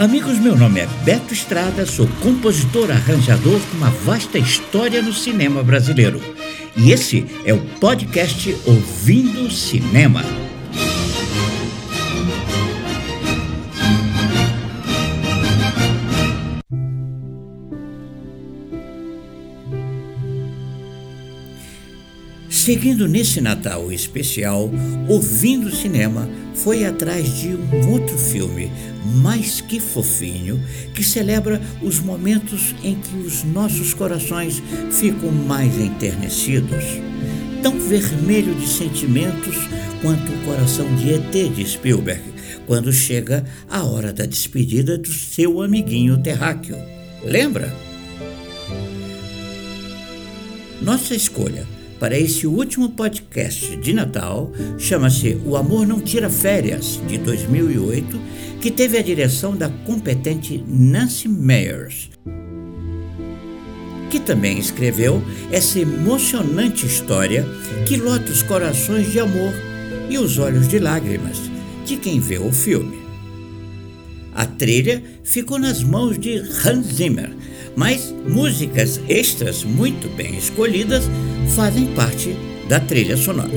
Amigos, meu nome é Beto Estrada, sou compositor arranjador com uma vasta história no cinema brasileiro. E esse é o podcast Ouvindo Cinema. Seguindo nesse Natal especial, Ouvindo Cinema foi atrás de um outro filme, mais que fofinho, que celebra os momentos em que os nossos corações ficam mais enternecidos. Tão vermelho de sentimentos quanto o coração de ET de Spielberg, quando chega a hora da despedida do seu amiguinho terráqueo. Lembra? Nossa escolha para esse último podcast de Natal, chama-se O Amor Não Tira Férias, de 2008, que teve a direção da competente Nancy Meyers, que também escreveu essa emocionante história que lota os corações de amor e os olhos de lágrimas de quem vê o filme. A trilha ficou nas mãos de Hans Zimmer, mas músicas extras muito bem escolhidas fazem parte da trilha sonora.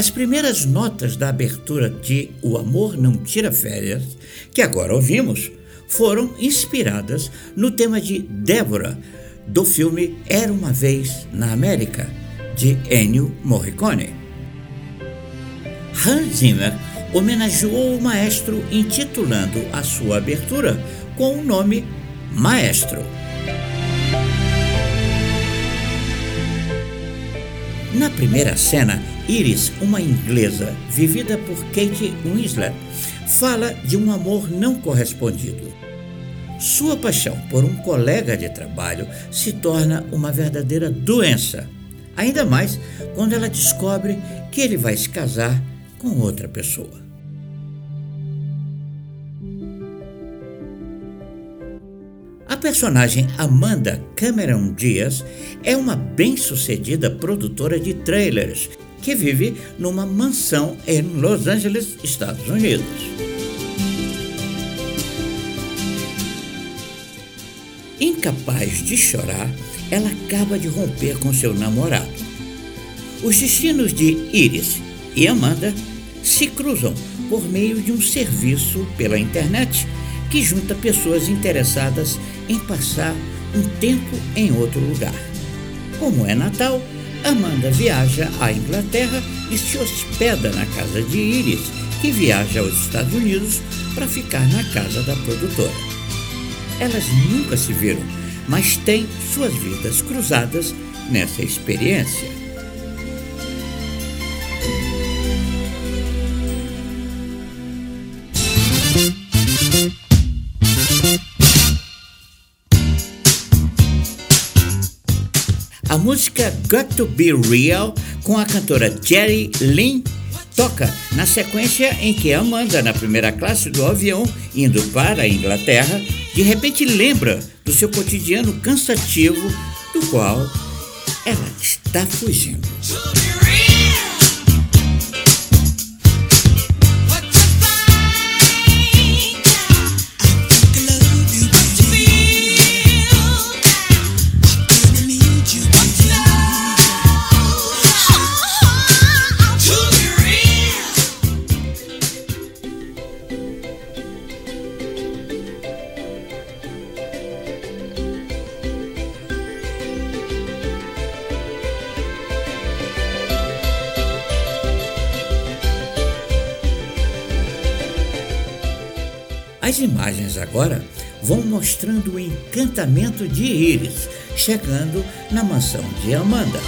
As primeiras notas da abertura de O Amor Não Tira Férias, que agora ouvimos, foram inspiradas no tema de Débora, do filme Era uma Vez na América, de Ennio Morricone. Hans Zimmer homenageou o maestro intitulando a sua abertura com o nome Maestro. Na primeira cena, Iris, uma inglesa vivida por Kate Winslet, fala de um amor não correspondido. Sua paixão por um colega de trabalho se torna uma verdadeira doença, ainda mais quando ela descobre que ele vai se casar com outra pessoa. A personagem Amanda Cameron Diaz é uma bem-sucedida produtora de trailers que vive numa mansão em Los Angeles, Estados Unidos. Incapaz de chorar, ela acaba de romper com seu namorado. Os destinos de Iris e Amanda se cruzam por meio de um serviço pela internet que junta pessoas interessadas em passar um tempo em outro lugar. Como é Natal, Amanda viaja à Inglaterra e se hospeda na casa de Iris, que viaja aos Estados Unidos para ficar na casa da produtora. Elas nunca se viram, mas têm suas vidas cruzadas nessa experiência. A música Got to Be Real, com a cantora Jerry Lynn, toca na sequência em que Amanda, na primeira classe do avião, indo para a Inglaterra, de repente lembra do seu cotidiano cansativo, do qual ela está fugindo. As imagens agora vão mostrando o encantamento de Iris chegando na mansão de Amanda,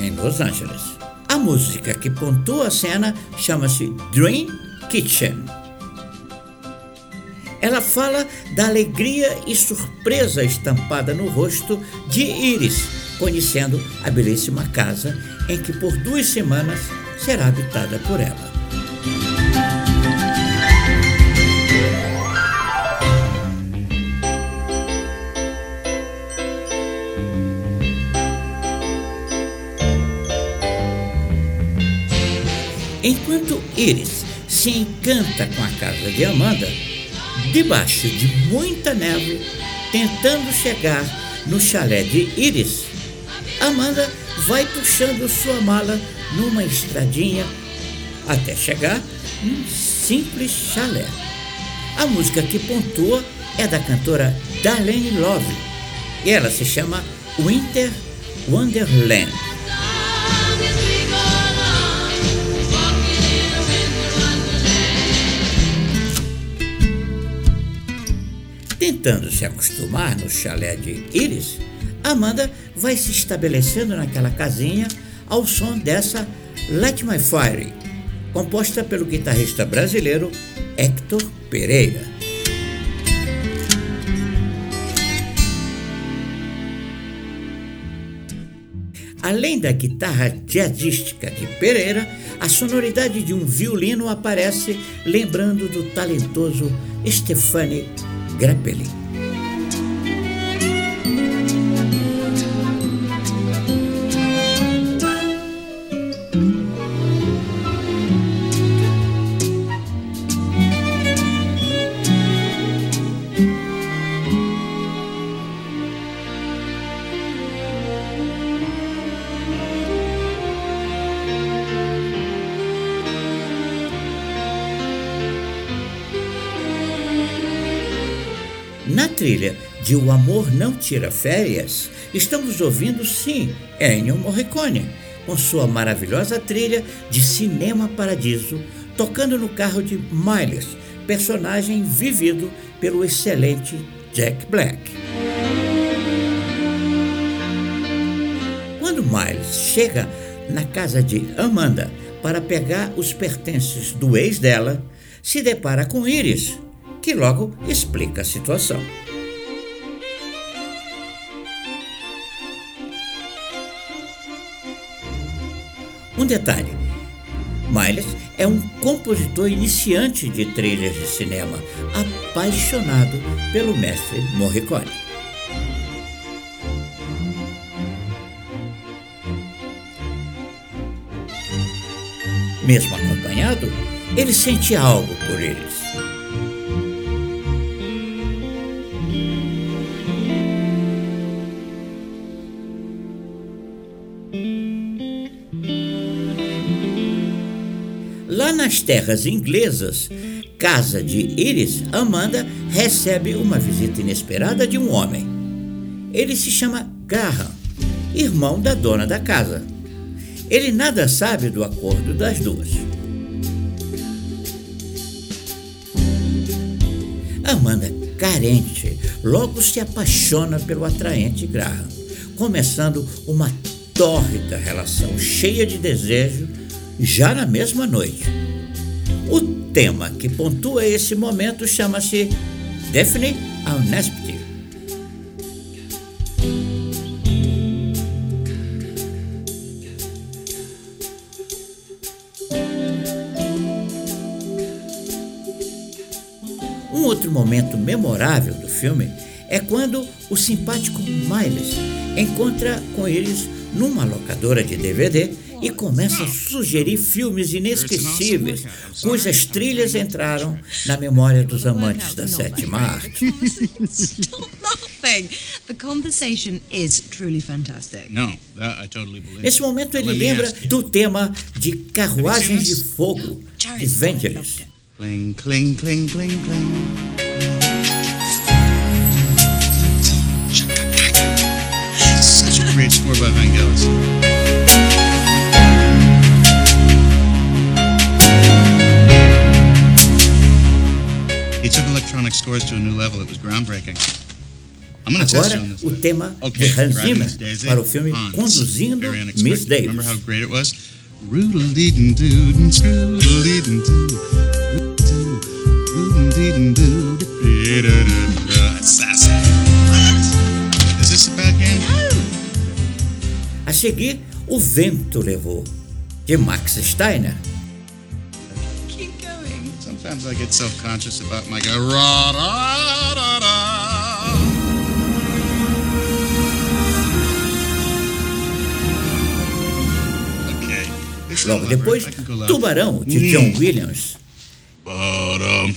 em Los Angeles. A música que pontua a cena chama-se Dream Kitchen. Ela fala da alegria e surpresa estampada no rosto de Iris, conhecendo a belíssima casa em que por duas semanas será habitada por ela. Iris se encanta com a casa de Amanda, debaixo de muita neve, tentando chegar no chalé de Iris, Amanda vai puxando sua mala numa estradinha até chegar num simples chalé. A música que pontua é da cantora Darlene Love e ela se chama Winter Wonderland. Tentando se acostumar no chalé de Iris, Amanda vai se estabelecendo naquela casinha ao som dessa Let My Fire, composta pelo guitarrista brasileiro Hector Pereira. Além da guitarra jazzística de Pereira, a sonoridade de um violino aparece lembrando do talentoso Stefani Grappelli. Na trilha de O Amor Não Tira Férias, estamos ouvindo sim Ennio Morricone, com sua maravilhosa trilha de Cinema Paradiso, tocando no carro de Miles, personagem vivido pelo excelente Jack Black. Quando Miles chega na casa de Amanda para pegar os pertences do ex dela, se depara com Iris, que logo explica a situação. Um detalhe: Miles é um compositor iniciante de trilhas de cinema, apaixonado pelo mestre Morricone. Mesmo acompanhado, ele sente algo por eles. Nas terras inglesas, casa de Iris, Amanda recebe uma visita inesperada de um homem. Ele se chama Graham, irmão da dona da casa. Ele nada sabe do acordo das duas. Amanda, carente, logo se apaixona pelo atraente Graham, começando uma tórrida relação cheia de desejo já na mesma noite. O tema que pontua esse momento chama-se Daphne Unesp. Um outro momento memorável do filme é quando o simpático Miles encontra com eles numa locadora de DVD e começa a sugerir filmes inesquecíveis, cujas trilhas entraram na memória dos amantes da sétima arte. Nesse momento ele lembra do tema de Carruagens de Fogo, de Vangelis. Cling, cling, cling, cling, cling. Such a great score by Vangelis. He took electronic scores to a new level. It was groundbreaking. I'm going to test you Agora, on this. o tema Okay, de Hans Zimmer Daisy. para o filme Hans, Conduzindo Miss. Davis. Remember how great it was? Is this bad game? A seguir, O Vento Levou, de Max Steiner. Sometimes I get self conscious about my go rah rah rah rah. Okay. Logo depois, Tubarão, de. John mm. Williams. Bottom.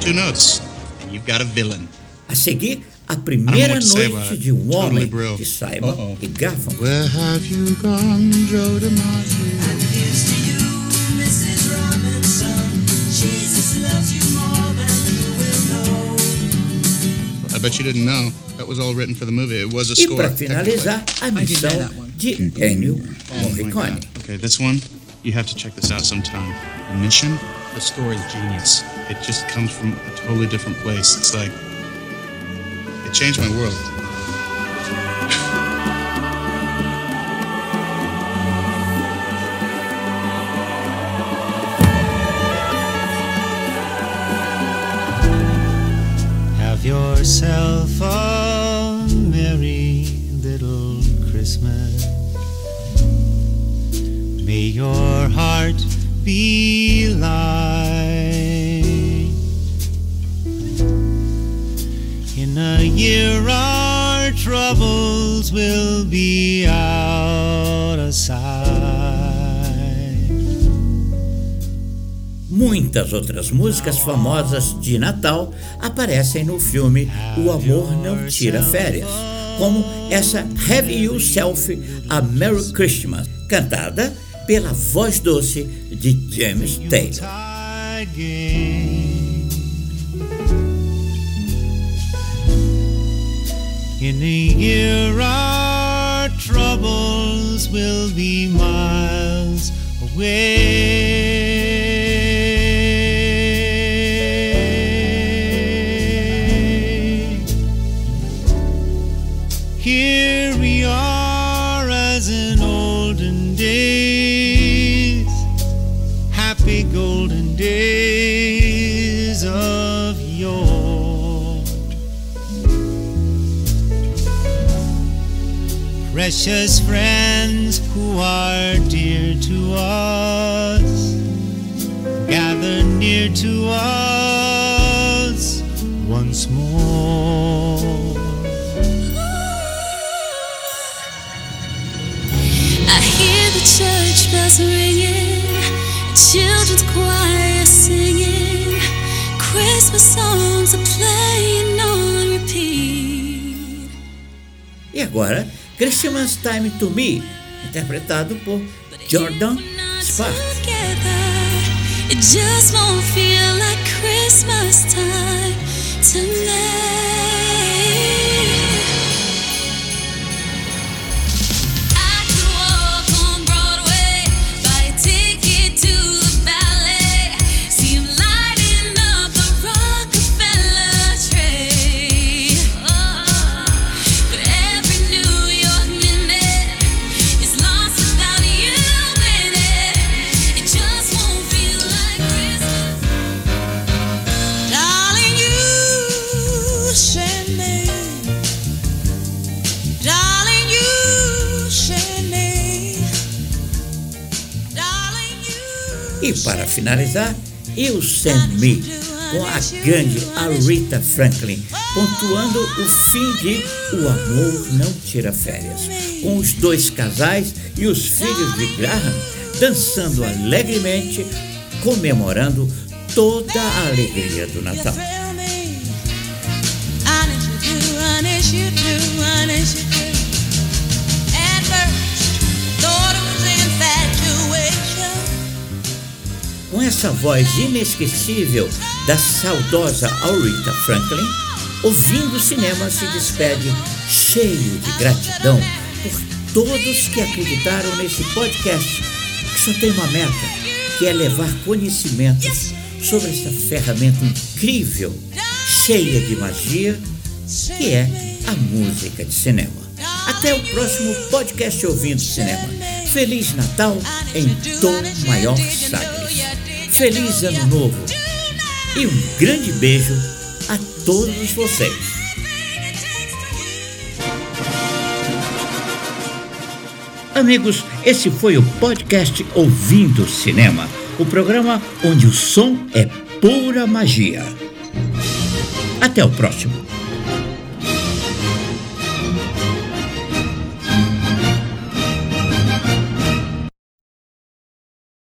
Two notes, and you've got a villain. A seguir, a primeira noite de um Totally homem Brill. de Simon Uh-oh. e Garfunkel. Where have you gone, Joe DiMaggio? I bet you didn't know. That was all written for the movie. It was a E score. para finalizar, a missão that one. de Ennio Oh Morricone. God. Okay, this one, you have to check this out sometime. The Mission, the score is genius. It just comes from a totally different place. It's like, it changed my world. Be out of sight. Muitas outras músicas famosas de Natal aparecem no filme O Amor Não Tira Férias, como essa Have Yourself a Merry Christmas, cantada pela voz doce de James Taylor. In a year, troubles will be miles away. Precious friends who are dear to us, gather near to us once more. I hear the church bells ringing, children's choir singing, Christmas songs are playing on repeat. E agora, Christmas Time to Me, interpretado por Jordan Sparks. Finalizar, You Send Me, com a grande Aretha Franklin, pontuando o fim de O Amor Não Tira Férias, com os dois casais e os filhos de Graham dançando alegremente, comemorando toda a alegria do Natal. Com essa voz inesquecível da saudosa Aretha Franklin, ouvindo o cinema se despede cheio de gratidão por todos que acreditaram nesse podcast, que só tem uma meta, que é levar conhecimentos sobre essa ferramenta incrível, cheia de magia, que é a música de cinema. Até o próximo podcast Ouvindo Cinema. Feliz Natal em Tom Maior Sagres. Feliz Ano Novo e um grande beijo a todos vocês. Amigos, esse foi o podcast Ouvindo Cinema, o programa onde o som é pura magia. Até o próximo.